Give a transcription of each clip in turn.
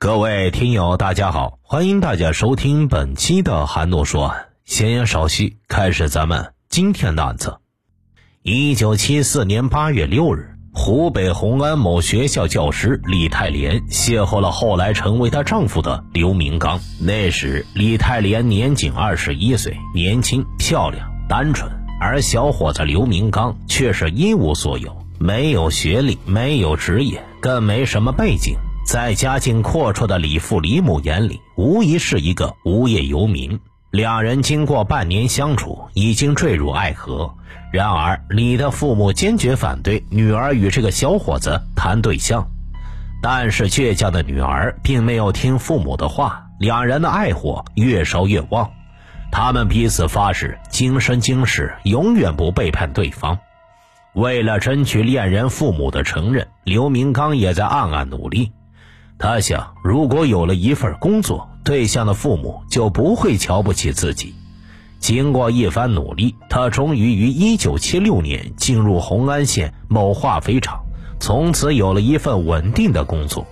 各位听友，大家好，欢迎大家收听本期的韩诺说案。闲言少叙，开始咱们今天的案子。一九七四年八月六日，湖北红安某学校教师李泰莲邂逅了后来成为她丈夫的刘明刚。那时，李泰莲年仅二十一岁，年轻、漂亮、单纯，而小伙子刘明刚却是一无所有，没有学历，没有职业，更没什么背景。在家境阔绰的李父李母眼里，无疑是一个无业游民。两人经过半年相处，已经坠入爱河。然而，李的父母坚决反对女儿与这个小伙子谈对象。但是，倔强的女儿并没有听父母的话，两人的爱火越烧越旺。他们彼此发誓，今生今世永远不背叛对方。为了争取恋人父母的承认，刘明刚也在暗暗努力。他想，如果有了一份工作，对象的父母就不会瞧不起自己。经过一番努力，他终于于1976年进入红安县某化肥厂，从此有了一份稳定的工作。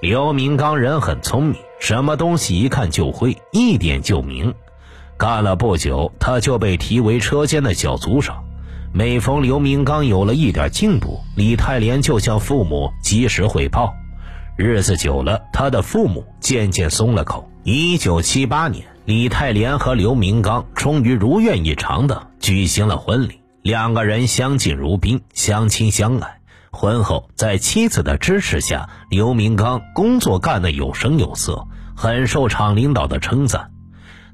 刘明刚人很聪明，什么东西一看就会，一点就明。干了不久，他就被提为车间的小组长。每逢刘明刚有了一点进步，李泰莲就向父母及时汇报。日子久了，他的父母渐渐松了口。一九七八年，李泰莲和刘明刚终于如愿以偿的举行了婚礼，两个人相敬如宾，相亲相爱。婚后，在妻子的支持下，刘明刚工作干得有声有色，很受厂领导的称赞。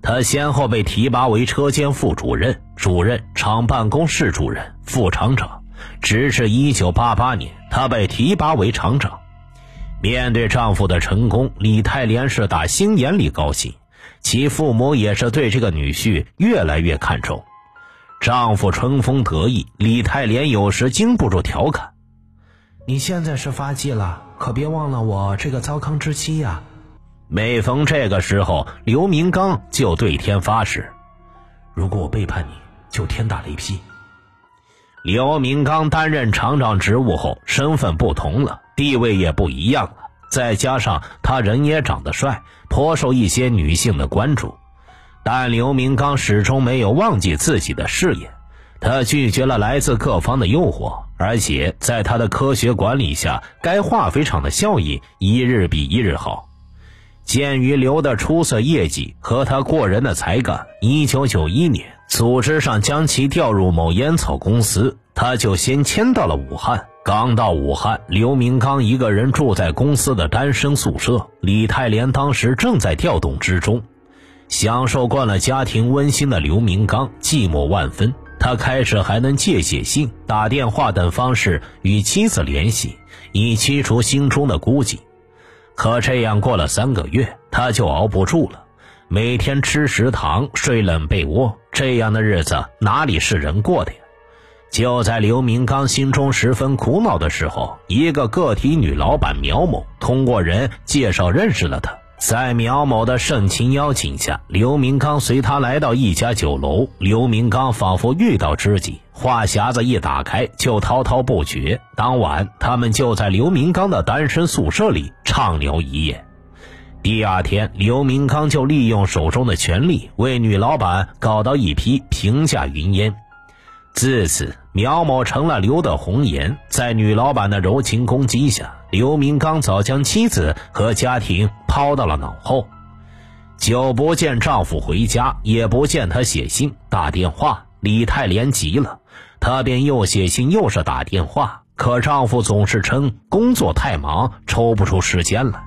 他先后被提拔为车间副主任、主任、厂办公室主任、副厂长，直至一九八八年，他被提拔为厂长。面对丈夫的成功，李泰莲是打心眼里高兴，其父母也是对这个女婿越来越看重。丈夫春风得意，李泰莲有时禁不住调侃：“你现在是发迹了，可别忘了我这个糟糠之妻呀。”每逢这个时候，刘明刚就对天发誓：“如果我背叛你，就天打雷劈。”刘明刚担任厂长职务后，身份不同了。地位也不一样了，再加上他人也长得帅，颇受一些女性的关注。但刘明刚始终没有忘记自己的事业，他拒绝了来自各方的诱惑，而且在他的科学管理下，该化肥厂的效益一日比一日好。鉴于刘的出色业绩和他过人的才干，一九九一年，组织上将其调入某烟草公司，他就先迁到了武汉。刚到武汉，刘明刚一个人住在公司的单身宿舍。李泰莲当时正在调动之中，享受惯了家庭温馨的刘明刚寂寞万分。他开始还能借写信、打电话等方式与妻子联系，以驱除心中的孤寂。可这样过了三个月，他就熬不住了，每天吃食堂、睡冷被窝，这样的日子哪里是人过的呀？就在刘明刚心中十分苦恼的时候，一个个体女老板苗某通过人介绍认识了他。在苗某的盛情邀请下，刘明刚随他来到一家酒楼。刘明刚仿佛遇到知己，话匣子一打开就滔滔不绝。当晚，他们就在刘明刚的单身宿舍里畅聊一夜。第二天，刘明刚就利用手中的权力，为女老板搞到一批平价云烟。自此，苗某成了刘的红颜。在女老板的柔情攻击下，刘明刚早将妻子和家庭抛到了脑后。久不见丈夫回家，也不见他写信打电话，李泰莲急了，她便又写信又是打电话，可丈夫总是称工作太忙，抽不出时间来。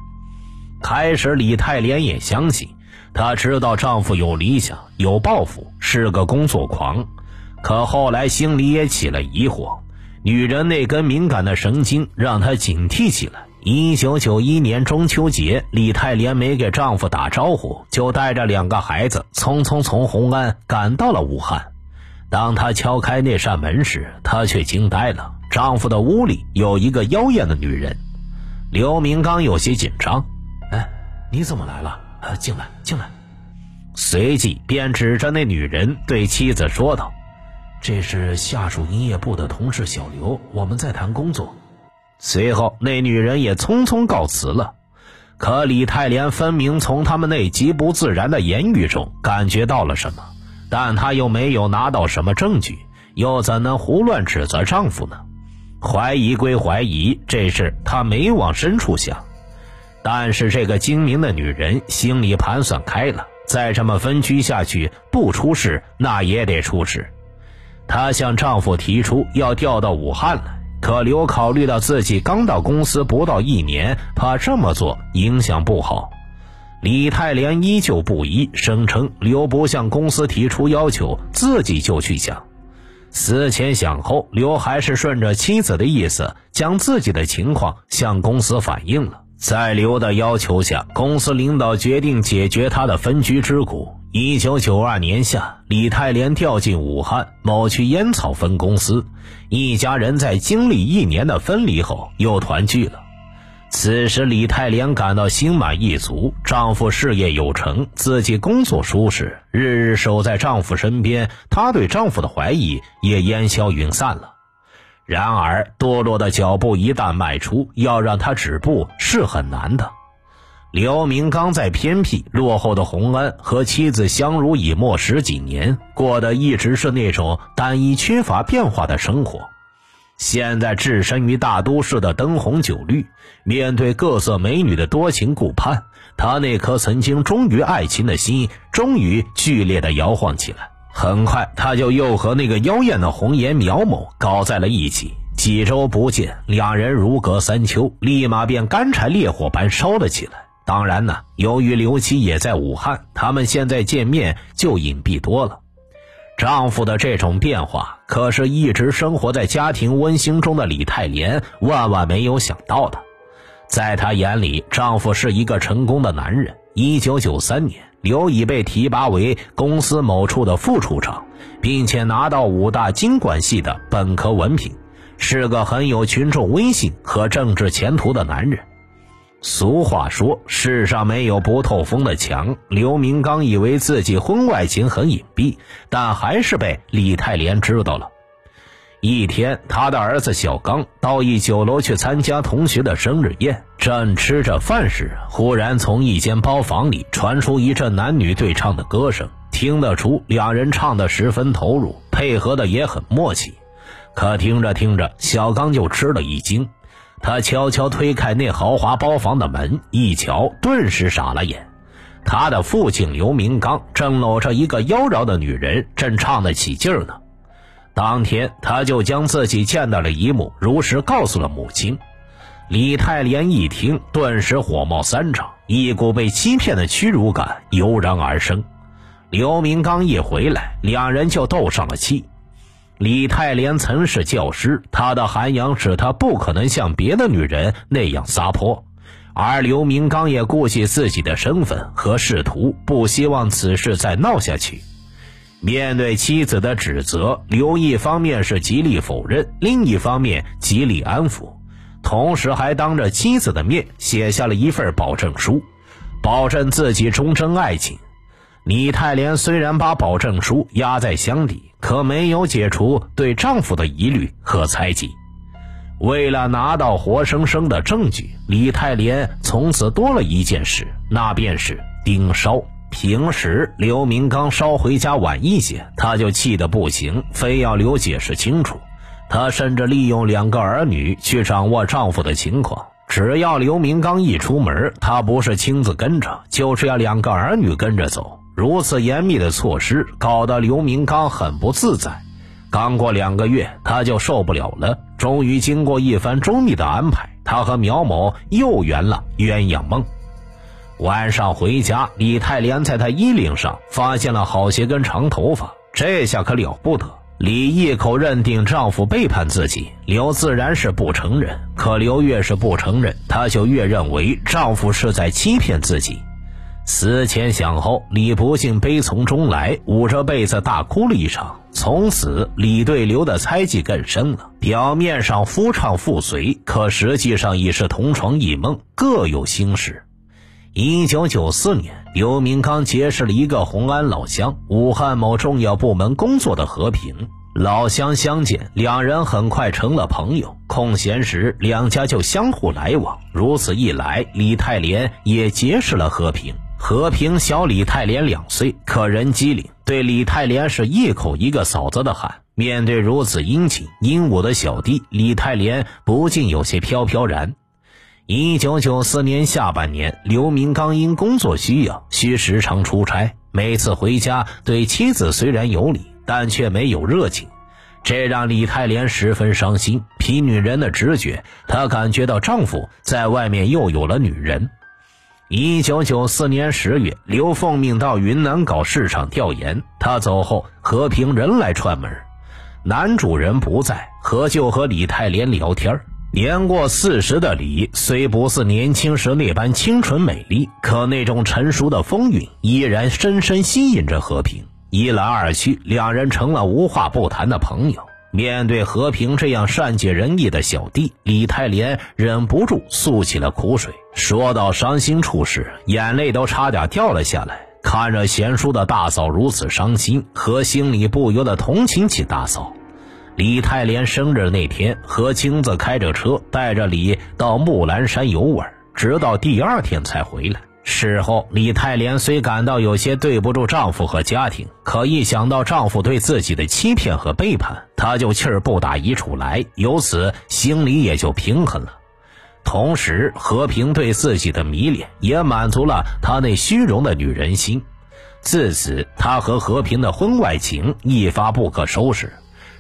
开始，李泰莲也相信，她知道丈夫有理想、有抱负，是个工作狂。可后来心里也起了疑惑，女人那根敏感的神经让她警惕起来。一九九一年中秋节，李泰莲没给丈夫打招呼，就带着两个孩子匆匆从红安赶到了武汉。当她敲开那扇门时，她却惊呆了，丈夫的屋里有一个妖艳的女人。刘明刚有些紧张：“哎，你怎么来了？呃，进来，进来。”随即便指着那女人对妻子说道。这是下属营业部的同事小刘，我们在谈工作。随后，那女人也匆匆告辞了。可李太莲分明从他们那极不自然的言语中感觉到了什么，但她又没有拿到什么证据，又怎能胡乱指责丈夫呢？怀疑归怀疑，这事她没往深处想。但是这个精明的女人心里盘算开了，再这么分居下去，不出事那也得出事。她向丈夫提出要调到武汉来。可刘考虑到自己刚到公司不到一年，怕这么做影响不好。李太莲依旧不依，声称刘不向公司提出要求，自己就去讲。思前想后，刘还是顺着妻子的意思，将自己的情况向公司反映了。在刘的要求下，公司领导决定解决他的分居之苦。一九九二年夏，李太莲调进武汉某区烟草分公司，一家人在经历一年的分离后又团聚了。此时，李太莲感到心满意足，丈夫事业有成，自己工作舒适，日日守在丈夫身边，她对丈夫的怀疑也烟消云散了。然而，堕落的脚步一旦迈出，要让他止步是很难的。刘明刚在偏僻落后的红安和妻子相濡以沫十几年，过的一直是那种单一、缺乏变化的生活。现在置身于大都市的灯红酒绿，面对各色美女的多情顾盼，他那颗曾经忠于爱情的心终于剧烈的摇晃起来。很快，他就又和那个妖艳的红颜苗某搞在了一起。几周不见，两人如隔三秋，立马便干柴烈火般烧了起来。当然呢，由于刘七也在武汉，他们现在见面就隐蔽多了。丈夫的这种变化，可是一直生活在家庭温馨中的李太莲万万没有想到的。在她眼里，丈夫是一个成功的男人。一九九三年，刘已被提拔为公司某处的副处长，并且拿到武大经管系的本科文凭，是个很有群众威信和政治前途的男人。俗话说，世上没有不透风的墙。刘明刚以为自己婚外情很隐蔽，但还是被李太莲知道了。一天，他的儿子小刚到一酒楼去参加同学的生日宴，正吃着饭时，忽然从一间包房里传出一阵男女对唱的歌声，听得出两人唱得十分投入，配合的也很默契。可听着听着，小刚就吃了一惊。他悄悄推开那豪华包房的门，一瞧，顿时傻了眼。他的父亲刘明刚正搂着一个妖娆的女人，正唱得起劲儿呢。当天，他就将自己见到的一幕如实告诉了母亲。李太莲一听，顿时火冒三丈，一股被欺骗的屈辱感油然而生。刘明刚一回来，两人就斗上了气。李太莲曾是教师，她的涵养使她不可能像别的女人那样撒泼，而刘明刚也顾及自己的身份和仕途，不希望此事再闹下去。面对妻子的指责，刘一方面是极力否认，另一方面极力安抚，同时还当着妻子的面写下了一份保证书，保证自己终身爱情。李太莲虽然把保证书压在箱底，可没有解除对丈夫的疑虑和猜忌。为了拿到活生生的证据，李太莲从此多了一件事，那便是盯梢。平时刘明刚稍回家晚一些，他就气得不行，非要刘解释清楚。他甚至利用两个儿女去掌握丈夫的情况。只要刘明刚一出门，他不是亲自跟着，就是要两个儿女跟着走。如此严密的措施，搞得刘明刚很不自在。刚过两个月，他就受不了了。终于，经过一番周密的安排，他和苗某又圆了鸳鸯梦。晚上回家，李太莲在他衣领上发现了好些根长头发，这下可了不得。李一口认定丈夫背叛自己，刘自然是不承认。可刘越是不承认，她就越认为丈夫是在欺骗自己。思前想后，李不幸悲从中来，捂着被子大哭了一场。从此，李对刘的猜忌更深了。表面上夫唱妇随，可实际上已是同床异梦，各有心事。一九九四年，刘明刚结识了一个红安老乡、武汉某重要部门工作的和平。老乡相见，两人很快成了朋友。空闲时，两家就相互来往。如此一来，李泰莲也结识了和平。和平小李泰莲两岁，可人机灵，对李泰莲是一口一个嫂子的喊。面对如此殷勤英武的小弟，李泰莲不禁有些飘飘然。一九九四年下半年，刘明刚因工作需要需时常出差，每次回家对妻子虽然有礼，但却没有热情，这让李泰莲十分伤心。凭女人的直觉，她感觉到丈夫在外面又有了女人。一九九四年十月，刘凤鸣到云南搞市场调研。他走后，和平人来串门，男主人不在，何就和李泰莲聊天。年过四十的李虽不似年轻时那般清纯美丽，可那种成熟的风韵依然深深吸引着和平。一来二去，两人成了无话不谈的朋友。面对和平这样善解人意的小弟，李泰莲忍不住诉起了苦水。说到伤心处时，眼泪都差点掉了下来。看着贤淑的大嫂如此伤心，和心里不由得同情起大嫂。李泰莲生日那天，何青子开着车带着李到木兰山游玩，直到第二天才回来。事后，李泰莲虽感到有些对不住丈夫和家庭，可一想到丈夫对自己的欺骗和背叛，她就气儿不打一处来，由此心里也就平衡了。同时，和平对自己的迷恋也满足了她那虚荣的女人心。自此，她和和平的婚外情一发不可收拾。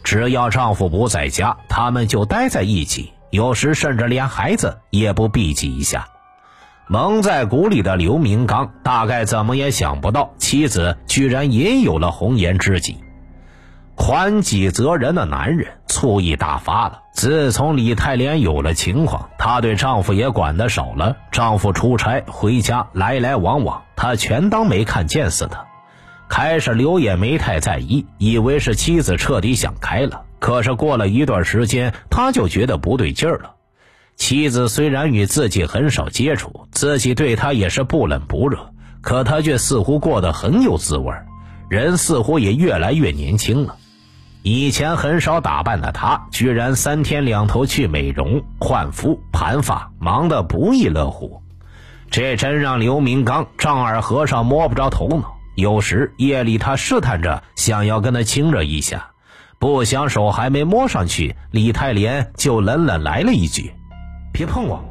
只要丈夫不在家，他们就待在一起，有时甚至连孩子也不避忌一下。蒙在鼓里的刘明刚大概怎么也想不到，妻子居然也有了红颜知己。宽己责人的男人醋意大发了。自从李泰莲有了情况，她对丈夫也管得少了。丈夫出差回家来来往往，她全当没看见似的。开始刘也没太在意，以为是妻子彻底想开了。可是过了一段时间，他就觉得不对劲儿了。妻子虽然与自己很少接触，自己对她也是不冷不热，可她却似乎过得很有滋味人似乎也越来越年轻了。以前很少打扮的她，居然三天两头去美容、换肤、盘发，忙得不亦乐乎。这真让刘明刚丈二和尚摸不着头脑。有时夜里，他试探着想要跟她亲热一下，不想手还没摸上去，李泰莲就冷冷来了一句。别碰我！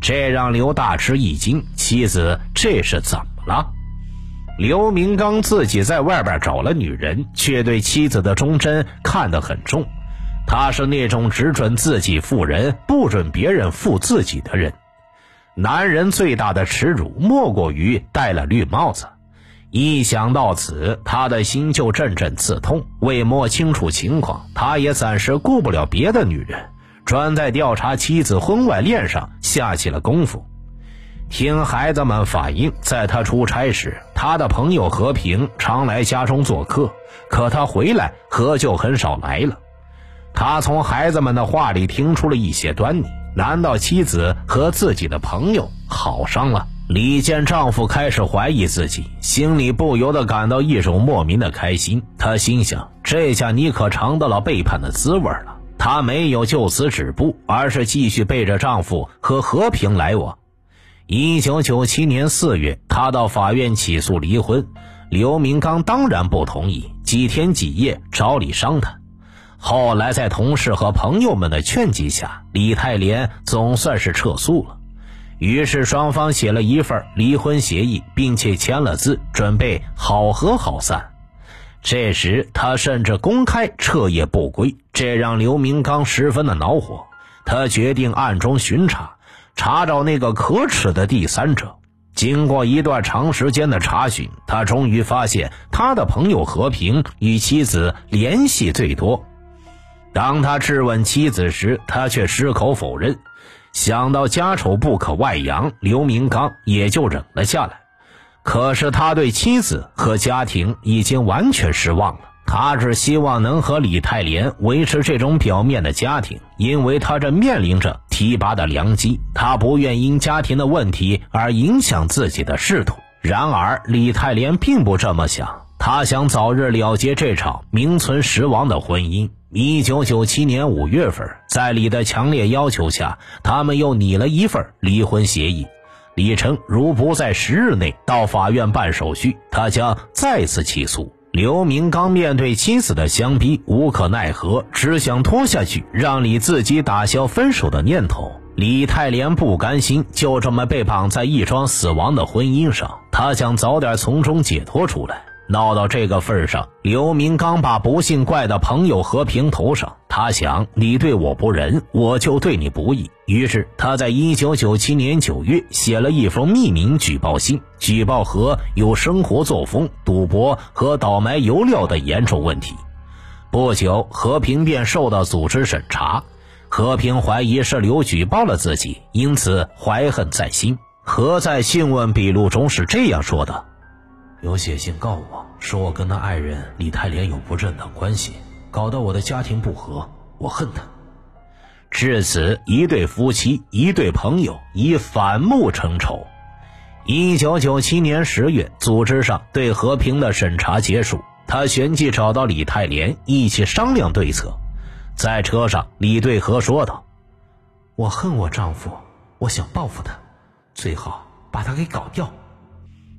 这让刘大吃一惊，妻子这是怎么了？刘明刚自己在外边找了女人，却对妻子的忠贞看得很重。他是那种只准自己负人，不准别人负自己的人。男人最大的耻辱，莫过于戴了绿帽子。一想到此，他的心就阵阵刺痛。为摸清楚情况，他也暂时顾不了别的女人。专在调查妻子婚外恋上下起了功夫。听孩子们反映，在他出差时，他的朋友和平常来家中做客，可他回来何就很少来了。他从孩子们的话里听出了一些端倪。难道妻子和自己的朋友好上了？李见丈夫开始怀疑自己，心里不由得感到一种莫名的开心。她心想：这下你可尝到了背叛的滋味了。她没有就此止步，而是继续背着丈夫和和平来往。一九九七年四月，她到法院起诉离婚，刘明刚当然不同意，几天几夜找李商谈。后来在同事和朋友们的劝解下，李泰莲总算是撤诉了。于是双方写了一份离婚协议，并且签了字，准备好合好散。这时，他甚至公开彻夜不归，这让刘明刚十分的恼火。他决定暗中巡查，查找那个可耻的第三者。经过一段长时间的查询，他终于发现他的朋友和平与妻子联系最多。当他质问妻子时，他却矢口否认。想到家丑不可外扬，刘明刚也就忍了下来。可是他对妻子和家庭已经完全失望了。他只希望能和李泰莲维持这种表面的家庭，因为他这面临着提拔的良机。他不愿因家庭的问题而影响自己的仕途。然而李泰莲并不这么想。他想早日了结这场名存实亡的婚姻。一九九七年五月份，在李的强烈要求下，他们又拟了一份离婚协议。李称，如不在十日内到法院办手续，他将再次起诉。刘明刚面对妻子的相逼，无可奈何，只想拖下去，让李自己打消分手的念头。李泰莲不甘心就这么被绑在一桩死亡的婚姻上，他想早点从中解脱出来。闹到这个份上，刘明刚把不幸怪到朋友和平头上。他想，你对我不仁，我就对你不义。于是，他在一九九七年九月写了一封匿名举报信，举报和有生活作风、赌博和倒卖油料的严重问题。不久，和平便受到组织审查。和平怀疑是刘举报了自己，因此怀恨在心。何在讯问笔录中是这样说的。有写信告我说我跟他爱人李泰莲有不正当关系，搞得我的家庭不和，我恨他。至此，一对夫妻，一对朋友，已反目成仇。一九九七年十月，组织上对和平的审查结束，他旋即找到李泰莲一起商量对策。在车上，李对和说道：“我恨我丈夫，我想报复他，最好把他给搞掉。”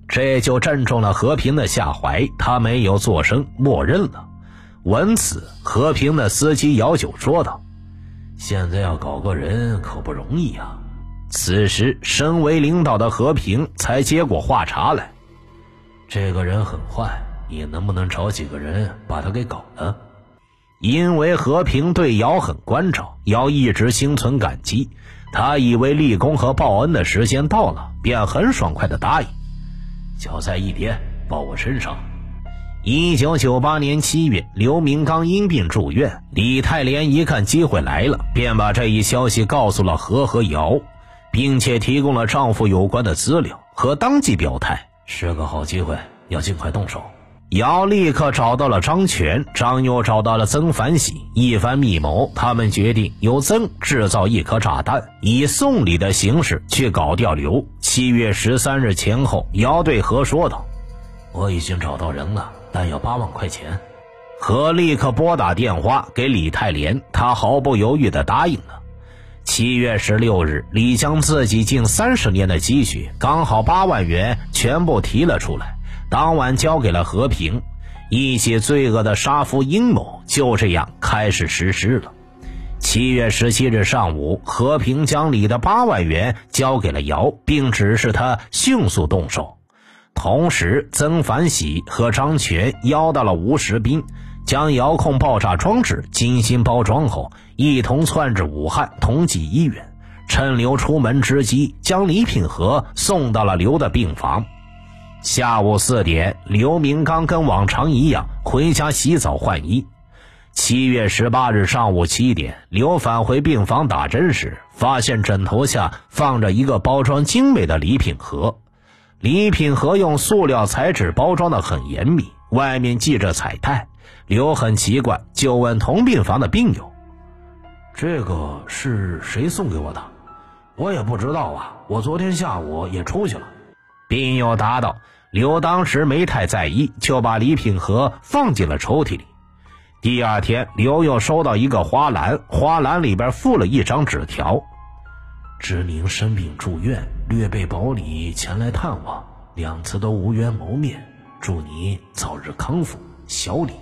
这就正中了和平的下怀，他没有作声，默认了。闻此，和平的司机姚九说道：“现在要搞个人可不容易啊。”此时，身为领导的和平才接过话茬来：“这个人很坏，你能不能找几个人把他给搞了？”因为和平对姚很关照，姚一直心存感激。他以为立功和报恩的时间到了，便很爽快的答应。脚在一边，抱我身上。一九九八年七月，刘明刚因病住院。李泰莲一看机会来了，便把这一消息告诉了何和姚，并且提供了丈夫有关的资料，和当即表态是个好机会，要尽快动手。姚立刻找到了张全，张又找到了曾凡喜，一番密谋，他们决定由曾制造一颗炸弹，以送礼的形式去搞掉刘。七月十三日前后，姚对何说道：“我已经找到人了，但要八万块钱。”何立刻拨打电话给李泰莲，他毫不犹豫地答应了。七月十六日，李将自己近三十年的积蓄，刚好八万元，全部提了出来。当晚交给了和平，一起罪恶的杀夫阴谋就这样开始实施了。七月十七日上午，和平将李的八万元交给了姚，并指示他迅速动手。同时，曾凡喜和张全邀到了吴石斌，将遥控爆炸装置精心包装后，一同窜至武汉同济医院，趁刘出门之机，将礼品盒送到了刘的病房。下午四点，刘明刚跟往常一样回家洗澡换衣。七月十八日上午七点，刘返回病房打针时，发现枕头下放着一个包装精美的礼品盒。礼品盒用塑料材质包装的很严密，外面系着彩带。刘很奇怪，就问同病房的病友：“这个是谁送给我的？我也不知道啊，我昨天下午也出去了。”病友答道：“刘当时没太在意，就把礼品盒放进了抽屉里。第二天，刘又收到一个花篮，花篮里边附了一张纸条：‘知名生病住院，略备薄礼前来探望，两次都无缘谋面，祝你早日康复。’小李。”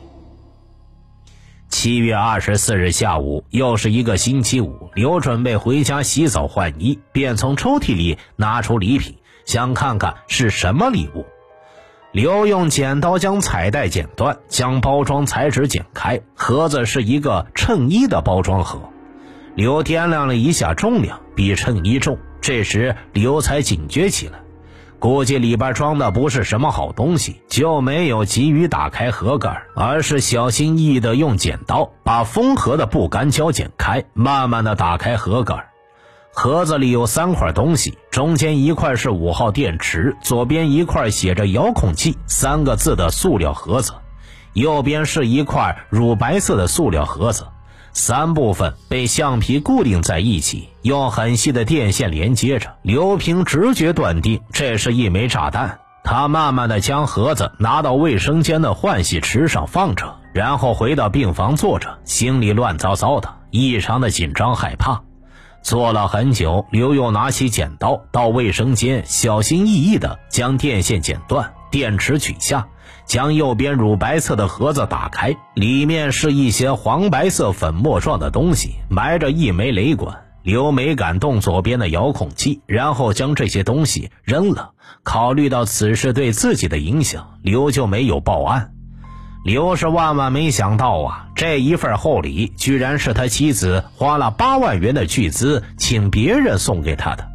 七月二十四日下午，又是一个星期五，刘准备回家洗澡换衣，便从抽屉里拿出礼品。想看看是什么礼物。刘用剪刀将彩带剪断，将包装彩纸剪开。盒子是一个衬衣的包装盒。刘掂量了一下重量，比衬衣重。这时刘才警觉起来，估计里边装的不是什么好东西，就没有急于打开盒盖，而是小心翼翼地用剪刀把封盒的不干胶剪开，慢慢地打开盒盖。盒子里有三块东西，中间一块是五号电池，左边一块写着“遥控器”三个字的塑料盒子，右边是一块乳白色的塑料盒子，三部分被橡皮固定在一起，用很细的电线连接着。刘平直觉断定这是一枚炸弹，他慢慢的将盒子拿到卫生间的换洗池上放着，然后回到病房坐着，心里乱糟糟的，异常的紧张害怕。坐了很久，刘又拿起剪刀到卫生间，小心翼翼的将电线剪断，电池取下，将右边乳白色的盒子打开，里面是一些黄白色粉末状的东西，埋着一枚雷管。刘没敢动左边的遥控器，然后将这些东西扔了。考虑到此事对自己的影响，刘就没有报案。刘是万万没想到啊，这一份厚礼居然是他妻子花了八万元的巨资请别人送给他的。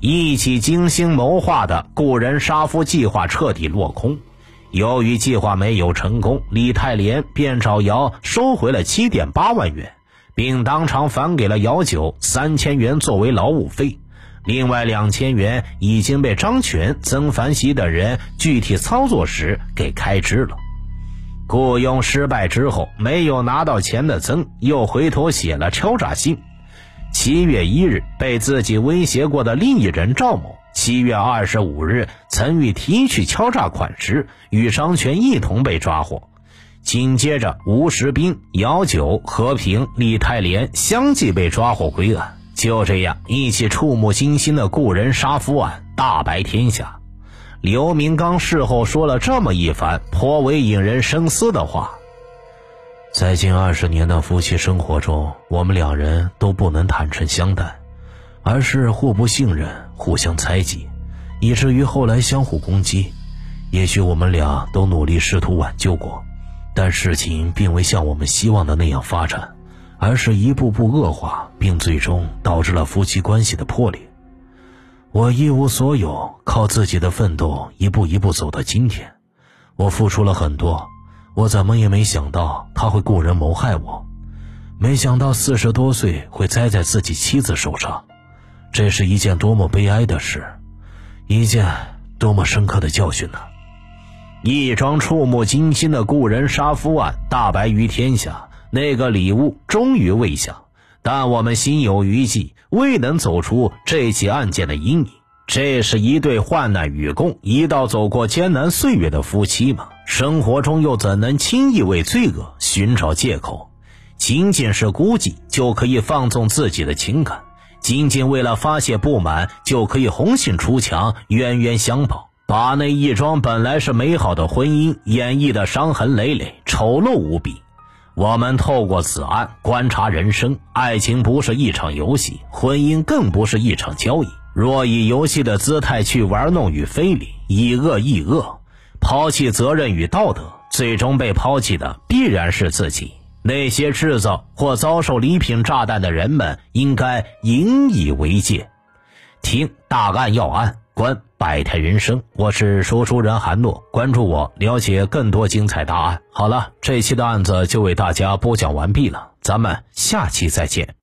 一起精心谋划的雇人杀夫计划彻底落空。由于计划没有成功，李太莲便找姚收回了七点八万元。并当场返给了姚九三千元作为劳务费，另外两千元已经被张全、曾凡喜等人具体操作时给开支了。雇佣失败之后，没有拿到钱的曾又回头写了敲诈信。七月一日，被自己威胁过的另一人赵某，七月二十五日曾与提取敲诈款时，与商权一同被抓获。紧接着，吴石斌、姚九、和平、李泰莲相继被抓获归案。就这样，一起触目惊心的雇人杀夫案大白天下。刘明刚事后说了这么一番颇为引人深思的话：在近二十年的夫妻生活中，我们两人都不能坦诚相待，而是互不信任、互相猜忌，以至于后来相互攻击。也许我们俩都努力试图挽救过。但事情并未像我们希望的那样发展，而是一步步恶化，并最终导致了夫妻关系的破裂。我一无所有，靠自己的奋斗一步一步走到今天。我付出了很多，我怎么也没想到他会雇人谋害我，没想到四十多岁会栽在自己妻子手上，这是一件多么悲哀的事，一件多么深刻的教训呢？一桩触目惊心的故人杀夫案大白于天下，那个礼物终于未响，但我们心有余悸，未能走出这起案件的阴影。这是一对患难与共、一道走过艰难岁月的夫妻吗？生活中又怎能轻易为罪恶寻找借口？仅仅是孤寂就可以放纵自己的情感？仅仅为了发泄不满就可以红杏出墙、冤冤相报？把那一桩本来是美好的婚姻演绎的伤痕累累、丑陋无比。我们透过此案观察人生，爱情不是一场游戏，婚姻更不是一场交易。若以游戏的姿态去玩弄与非礼，以恶易恶，抛弃责任与道德，最终被抛弃的必然是自己。那些制造或遭受礼品炸弹的人们，应该引以为戒。听大案要案。观百态人生，我是说书人韩诺，关注我，了解更多精彩答案。好了，这期的案子就为大家播讲完毕了，咱们下期再见。